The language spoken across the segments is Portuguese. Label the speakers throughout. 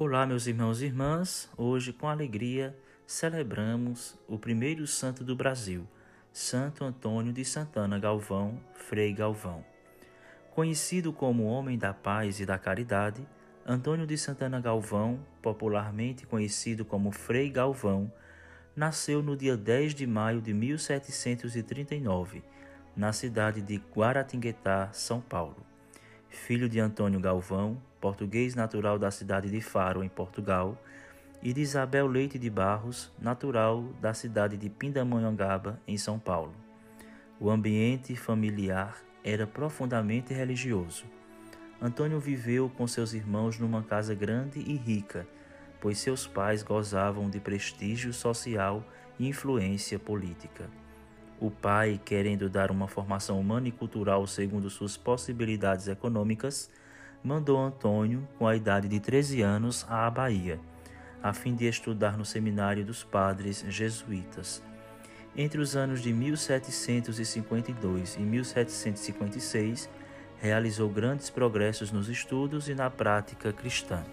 Speaker 1: Olá, meus irmãos e irmãs. Hoje, com alegria, celebramos o primeiro santo do Brasil, Santo Antônio de Santana Galvão, Frei Galvão. Conhecido como homem da paz e da caridade, Antônio de Santana Galvão, popularmente conhecido como Frei Galvão, nasceu no dia 10 de maio de 1739, na cidade de Guaratinguetá, São Paulo. Filho de Antônio Galvão, português natural da cidade de Faro, em Portugal, e de Isabel Leite de Barros, natural da cidade de Pindamonhangaba, em São Paulo. O ambiente familiar era profundamente religioso. Antônio viveu com seus irmãos numa casa grande e rica, pois seus pais gozavam de prestígio social e influência política. O pai, querendo dar uma formação humana e cultural segundo suas possibilidades econômicas, mandou Antônio, com a idade de 13 anos, à Bahia, a fim de estudar no seminário dos padres jesuítas. Entre os anos de 1752 e 1756, realizou grandes progressos nos estudos e na prática cristã.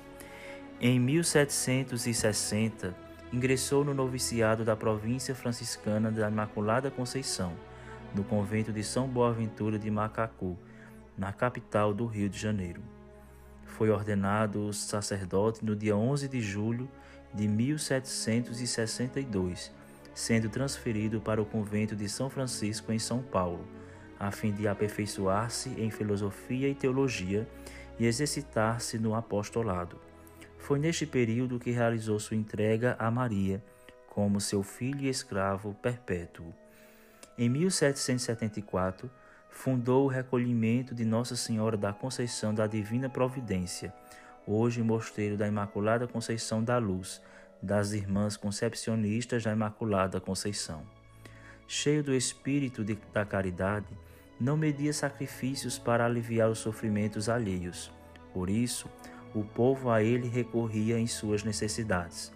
Speaker 1: Em 1760, ingressou no noviciado da província franciscana da Imaculada Conceição, no convento de São Boaventura de Macacu, na capital do Rio de Janeiro. Foi ordenado sacerdote no dia 11 de julho de 1762, sendo transferido para o convento de São Francisco em São Paulo, a fim de aperfeiçoar-se em filosofia e teologia e exercitar-se no apostolado. Foi neste período que realizou sua entrega a Maria como seu filho e escravo perpétuo. Em 1774, fundou o recolhimento de Nossa Senhora da Conceição da Divina Providência, hoje Mosteiro da Imaculada Conceição da Luz, das Irmãs Concepcionistas da Imaculada Conceição. Cheio do espírito de, da caridade, não media sacrifícios para aliviar os sofrimentos alheios. Por isso, o povo a ele recorria em suas necessidades.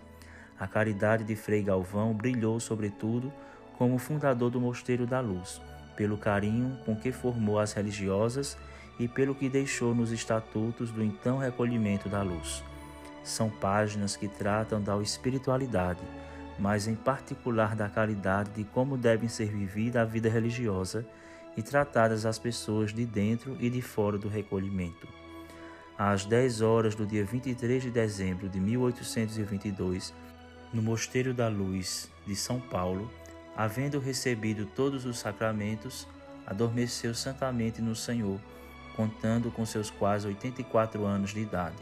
Speaker 1: A caridade de Frei Galvão brilhou, sobretudo, como fundador do Mosteiro da Luz pelo carinho com que formou as religiosas e pelo que deixou nos estatutos do então recolhimento da luz. São páginas que tratam da espiritualidade, mas em particular da caridade de como devem ser vivida a vida religiosa e tratadas as pessoas de dentro e de fora do recolhimento. Às 10 horas do dia 23 de dezembro de 1822, no Mosteiro da Luz de São Paulo, havendo recebido todos os sacramentos, adormeceu santamente no Senhor, contando com seus quase 84 anos de idade.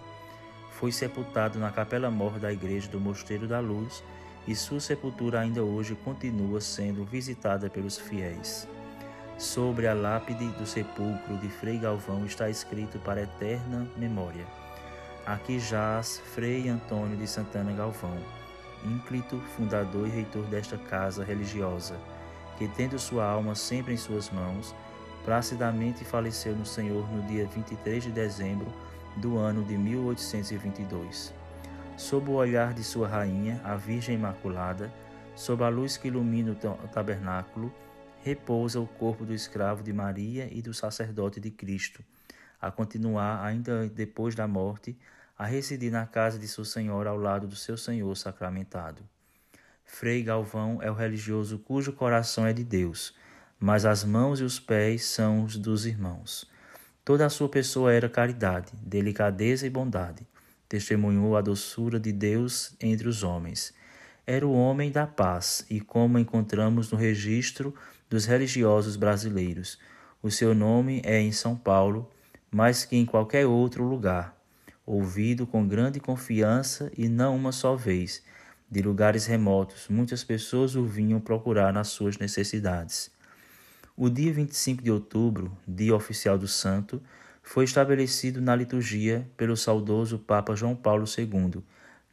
Speaker 1: Foi sepultado na capela mor da igreja do Mosteiro da Luz e sua sepultura ainda hoje continua sendo visitada pelos fiéis. Sobre a lápide do sepulcro de Frei Galvão está escrito para eterna memória: Aqui jaz Frei Antônio de Santana Galvão ínclito, fundador e reitor desta casa religiosa, que, tendo sua alma sempre em suas mãos, placidamente faleceu no Senhor no dia 23 de dezembro do ano de 1822. Sob o olhar de sua rainha, a Virgem Imaculada, sob a luz que ilumina o tabernáculo, repousa o corpo do escravo de Maria e do sacerdote de Cristo, a continuar, ainda depois da morte, a residir na casa de sua senhora ao lado do seu senhor sacramentado. Frei Galvão é o religioso cujo coração é de Deus, mas as mãos e os pés são os dos irmãos. Toda a sua pessoa era caridade, delicadeza e bondade. Testemunhou a doçura de Deus entre os homens. Era o homem da paz, e como encontramos no registro dos religiosos brasileiros, o seu nome é em São Paulo, mais que em qualquer outro lugar ouvido com grande confiança e não uma só vez. De lugares remotos, muitas pessoas o vinham procurar nas suas necessidades. O dia 25 de outubro, dia oficial do santo, foi estabelecido na liturgia pelo saudoso Papa João Paulo II,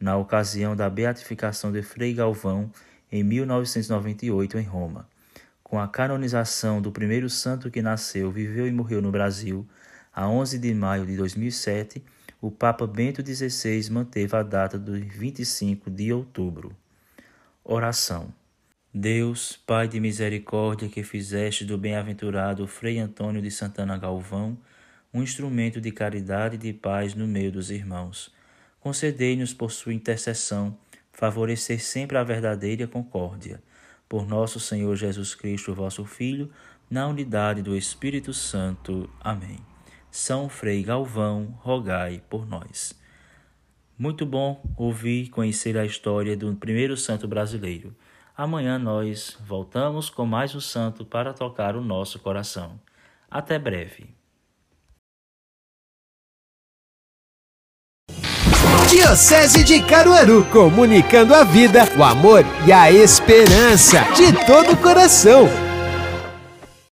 Speaker 1: na ocasião da beatificação de Frei Galvão em 1998 em Roma. Com a canonização do primeiro santo que nasceu, viveu e morreu no Brasil, a 11 de maio de 2007, o Papa Bento XVI manteve a data do 25 de outubro. Oração. Deus, Pai de misericórdia, que fizeste do bem-aventurado Frei Antônio de Santana Galvão um instrumento de caridade e de paz no meio dos irmãos. concedei-nos por sua intercessão favorecer sempre a verdadeira concórdia. Por nosso Senhor Jesus Cristo, vosso Filho, na unidade do Espírito Santo. Amém. São Frei Galvão, rogai por nós. Muito bom ouvir e conhecer a história do primeiro santo brasileiro. Amanhã nós voltamos com mais um santo para tocar o nosso coração. Até breve.
Speaker 2: Diocese de Caruaru, comunicando a vida, o amor e a esperança de todo o coração.